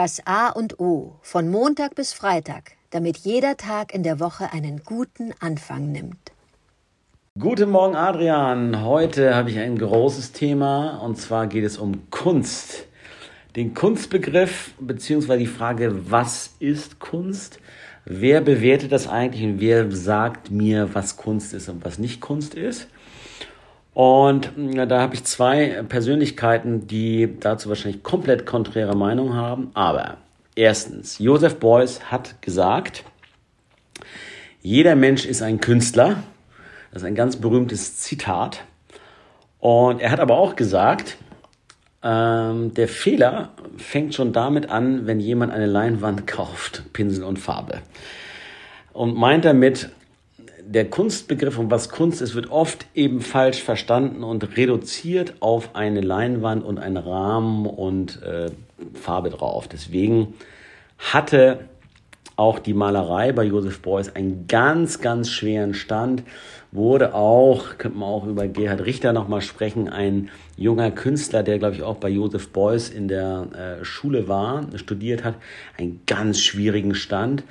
Das A und O von Montag bis Freitag, damit jeder Tag in der Woche einen guten Anfang nimmt. Guten Morgen, Adrian. Heute habe ich ein großes Thema und zwar geht es um Kunst. Den Kunstbegriff beziehungsweise die Frage, was ist Kunst? Wer bewertet das eigentlich und wer sagt mir, was Kunst ist und was nicht Kunst ist? Und da habe ich zwei Persönlichkeiten, die dazu wahrscheinlich komplett konträre Meinung haben. Aber erstens, Joseph Beuys hat gesagt, jeder Mensch ist ein Künstler. Das ist ein ganz berühmtes Zitat. Und er hat aber auch gesagt, ähm, der Fehler fängt schon damit an, wenn jemand eine Leinwand kauft, Pinsel und Farbe. Und meint damit, der Kunstbegriff und was Kunst ist, wird oft eben falsch verstanden und reduziert auf eine Leinwand und einen Rahmen und äh, Farbe drauf. Deswegen hatte auch die Malerei bei Josef Beuys einen ganz, ganz schweren Stand. Wurde auch, könnte man auch über Gerhard Richter nochmal sprechen, ein junger Künstler, der glaube ich auch bei Josef Beuys in der äh, Schule war, studiert hat, einen ganz schwierigen Stand.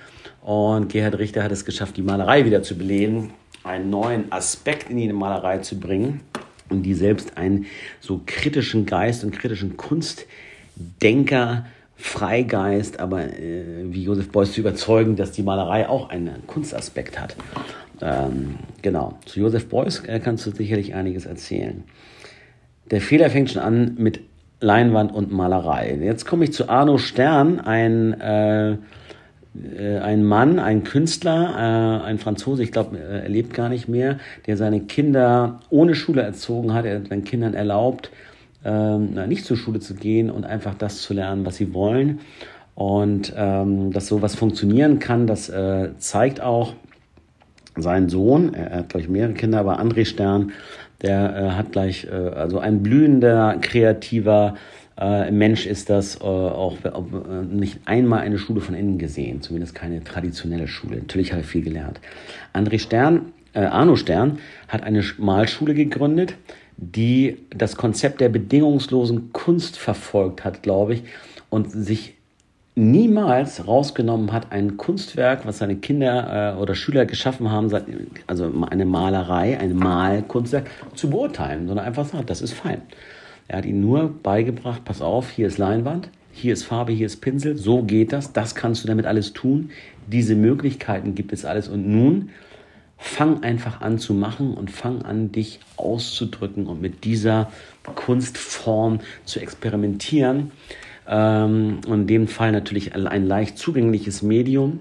Und Gerhard Richter hat es geschafft, die Malerei wieder zu beleben, einen neuen Aspekt in die Malerei zu bringen und die selbst einen so kritischen Geist und kritischen Kunstdenker, Freigeist, aber äh, wie Josef Beuys zu überzeugen, dass die Malerei auch einen Kunstaspekt hat. Ähm, genau, zu Josef Beuys äh, kannst du sicherlich einiges erzählen. Der Fehler fängt schon an mit Leinwand und Malerei. Jetzt komme ich zu Arno Stern, ein äh, äh, ein Mann, ein Künstler, äh, ein Franzose, ich glaube, äh, er lebt gar nicht mehr, der seine Kinder ohne Schule erzogen hat. Er hat seinen Kindern erlaubt, ähm, nicht zur Schule zu gehen und einfach das zu lernen, was sie wollen. Und ähm, dass sowas funktionieren kann, das äh, zeigt auch sein Sohn. Er hat, glaube ich, mehrere Kinder, aber André Stern, der äh, hat gleich, äh, also ein blühender, kreativer, äh, Mensch ist das äh, auch äh, nicht einmal eine Schule von innen gesehen, zumindest keine traditionelle Schule. Natürlich hat er viel gelernt. André Stern, äh, Arno Stern hat eine Malschule gegründet, die das Konzept der bedingungslosen Kunst verfolgt hat, glaube ich, und sich niemals rausgenommen hat, ein Kunstwerk, was seine Kinder äh, oder Schüler geschaffen haben, also eine Malerei, ein Malkunstwerk, zu beurteilen, sondern einfach sagt, das ist fein. Er hat ihnen nur beigebracht, pass auf, hier ist Leinwand, hier ist Farbe, hier ist Pinsel, so geht das, das kannst du damit alles tun. Diese Möglichkeiten gibt es alles. Und nun fang einfach an zu machen und fang an, dich auszudrücken und mit dieser Kunstform zu experimentieren. Ähm, und in dem Fall natürlich ein leicht zugängliches Medium,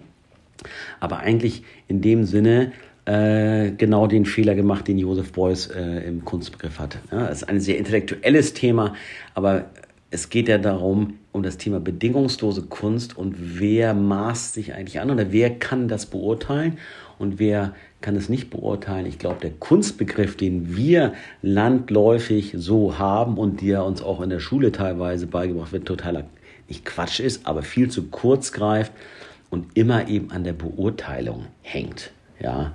aber eigentlich in dem Sinne, äh, genau den Fehler gemacht, den Joseph Beuys äh, im Kunstbegriff hat. Ja, das ist ein sehr intellektuelles Thema, aber es geht ja darum, um das Thema bedingungslose Kunst und wer maßt sich eigentlich an oder wer kann das beurteilen und wer kann es nicht beurteilen. Ich glaube, der Kunstbegriff, den wir landläufig so haben und der uns auch in der Schule teilweise beigebracht wird, totaler nicht Quatsch ist, aber viel zu kurz greift und immer eben an der Beurteilung hängt. Ja,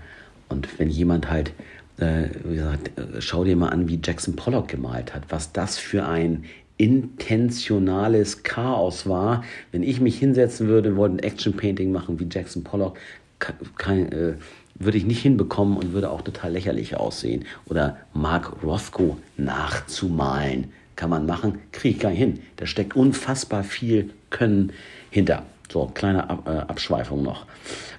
und wenn jemand halt, äh, wie gesagt, äh, schau dir mal an, wie Jackson Pollock gemalt hat, was das für ein intentionales Chaos war. Wenn ich mich hinsetzen würde und wollte ein Action-Painting machen wie Jackson Pollock, kann, äh, würde ich nicht hinbekommen und würde auch total lächerlich aussehen. Oder Mark Rothko nachzumalen. Kann man machen, kriege ich gar nicht hin. Da steckt unfassbar viel Können hinter. So, kleine Ab äh, Abschweifung noch.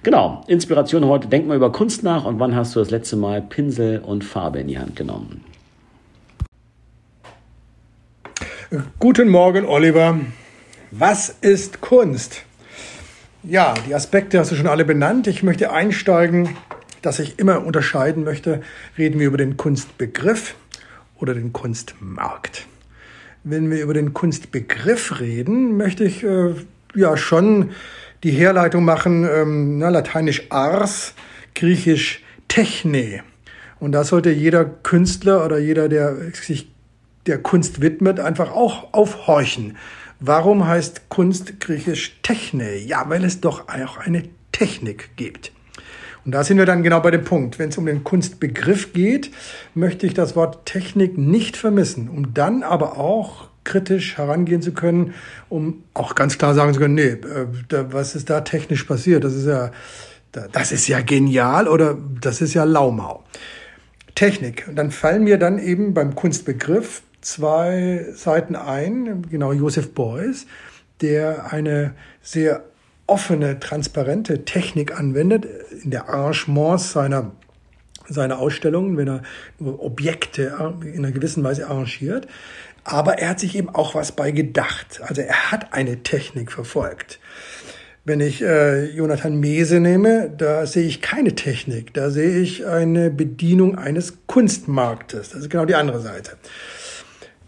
Genau, Inspiration heute. Denk mal über Kunst nach und wann hast du das letzte Mal Pinsel und Farbe in die Hand genommen? Guten Morgen, Oliver. Was ist Kunst? Ja, die Aspekte hast du schon alle benannt. Ich möchte einsteigen, dass ich immer unterscheiden möchte. Reden wir über den Kunstbegriff oder den Kunstmarkt. Wenn wir über den Kunstbegriff reden, möchte ich äh, ja schon die Herleitung machen, ähm, na, lateinisch ars, griechisch techne. Und da sollte jeder Künstler oder jeder, der sich der Kunst widmet, einfach auch aufhorchen. Warum heißt Kunst griechisch techne? Ja, weil es doch auch eine Technik gibt. Und da sind wir dann genau bei dem Punkt. Wenn es um den Kunstbegriff geht, möchte ich das Wort Technik nicht vermissen, um dann aber auch kritisch herangehen zu können, um auch ganz klar sagen zu können, nee, äh, was ist da technisch passiert? Das ist ja, das ist ja genial oder das ist ja Laumau. Technik. Und dann fallen mir dann eben beim Kunstbegriff zwei Seiten ein, genau Josef Beuys, der eine sehr offene, transparente Technik anwendet in der Arrangements seiner seiner Ausstellungen, wenn er Objekte in einer gewissen Weise arrangiert. Aber er hat sich eben auch was bei gedacht. Also er hat eine Technik verfolgt. Wenn ich äh, Jonathan Mese nehme, da sehe ich keine Technik. Da sehe ich eine Bedienung eines Kunstmarktes. Das ist genau die andere Seite.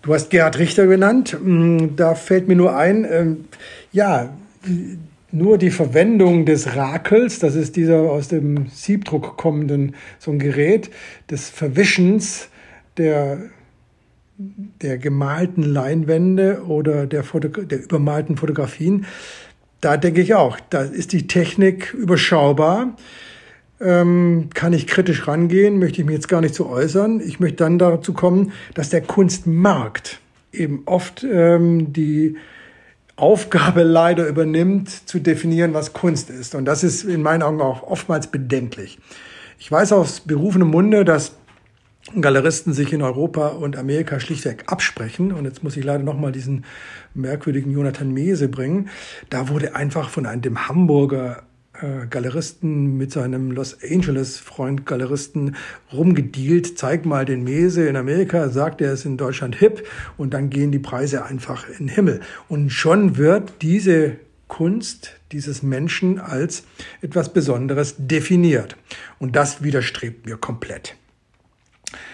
Du hast Gerhard Richter genannt. Hm, da fällt mir nur ein, ähm, ja, nur die Verwendung des Rakels, das ist dieser aus dem Siebdruck kommenden, so ein Gerät, des Verwischens der der gemalten Leinwände oder der, Foto der übermalten Fotografien, da denke ich auch, da ist die Technik überschaubar. Ähm, kann ich kritisch rangehen, möchte ich mich jetzt gar nicht zu äußern. Ich möchte dann dazu kommen, dass der Kunstmarkt eben oft ähm, die Aufgabe leider übernimmt, zu definieren, was Kunst ist. Und das ist in meinen Augen auch oftmals bedenklich. Ich weiß aus berufenem Munde, dass Galeristen sich in Europa und Amerika schlichtweg absprechen. Und jetzt muss ich leider nochmal diesen merkwürdigen Jonathan Mese bringen. Da wurde einfach von einem Hamburger Galeristen mit seinem Los Angeles Freund Galeristen rumgedealt. Zeig mal den Mese in Amerika, sagt er ist in Deutschland hip und dann gehen die Preise einfach in den Himmel. Und schon wird diese Kunst dieses Menschen als etwas Besonderes definiert. Und das widerstrebt mir komplett.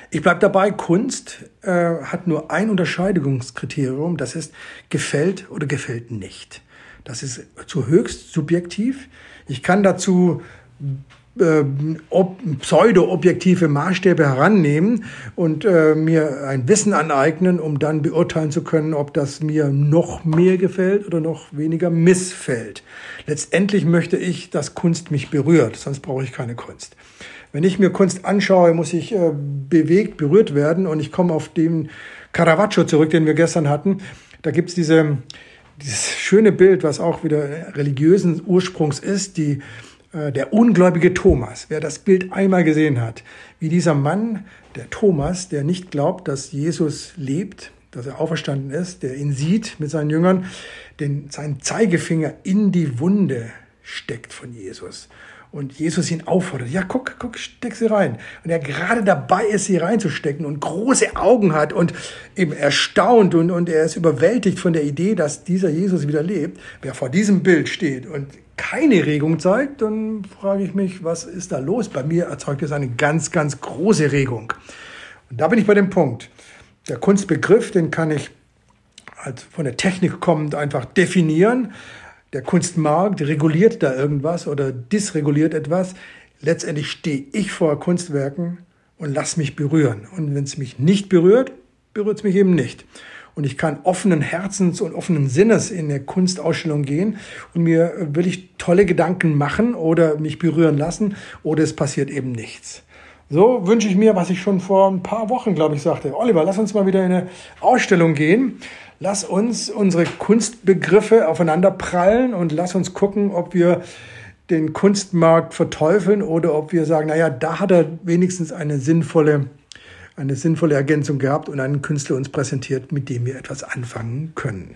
Ich bleibe dabei, Kunst äh, hat nur ein Unterscheidungskriterium, das ist gefällt oder gefällt nicht. Das ist zu höchst subjektiv. Ich kann dazu äh, pseudo-objektive Maßstäbe herannehmen und äh, mir ein Wissen aneignen, um dann beurteilen zu können, ob das mir noch mehr gefällt oder noch weniger missfällt. Letztendlich möchte ich, dass Kunst mich berührt, sonst brauche ich keine Kunst. Wenn ich mir Kunst anschaue, muss ich äh, bewegt, berührt werden. Und ich komme auf den Caravaggio zurück, den wir gestern hatten. Da gibt's diese, dieses schöne Bild, was auch wieder religiösen Ursprungs ist, die, äh, der ungläubige Thomas. Wer das Bild einmal gesehen hat, wie dieser Mann, der Thomas, der nicht glaubt, dass Jesus lebt, dass er auferstanden ist, der ihn sieht mit seinen Jüngern, den seinen Zeigefinger in die Wunde steckt von Jesus und Jesus ihn auffordert, ja, guck, guck, steck sie rein. Und er gerade dabei ist, sie reinzustecken und große Augen hat und eben erstaunt und, und er ist überwältigt von der Idee, dass dieser Jesus wieder lebt. Wer vor diesem Bild steht und keine Regung zeigt, dann frage ich mich, was ist da los? Bei mir erzeugt es eine ganz, ganz große Regung. Und da bin ich bei dem Punkt. Der Kunstbegriff, den kann ich halt von der Technik kommend einfach definieren der Kunstmarkt reguliert da irgendwas oder dysreguliert etwas. Letztendlich stehe ich vor Kunstwerken und lass mich berühren. Und wenn es mich nicht berührt, berührt es mich eben nicht. Und ich kann offenen Herzens und offenen Sinnes in eine Kunstausstellung gehen und mir wirklich tolle Gedanken machen oder mich berühren lassen oder es passiert eben nichts. So wünsche ich mir, was ich schon vor ein paar Wochen, glaube ich, sagte. Oliver, lass uns mal wieder in eine Ausstellung gehen. Lass uns unsere Kunstbegriffe aufeinander prallen und lass uns gucken, ob wir den Kunstmarkt verteufeln oder ob wir sagen, naja, da hat er wenigstens eine sinnvolle, eine sinnvolle Ergänzung gehabt und einen Künstler uns präsentiert, mit dem wir etwas anfangen können.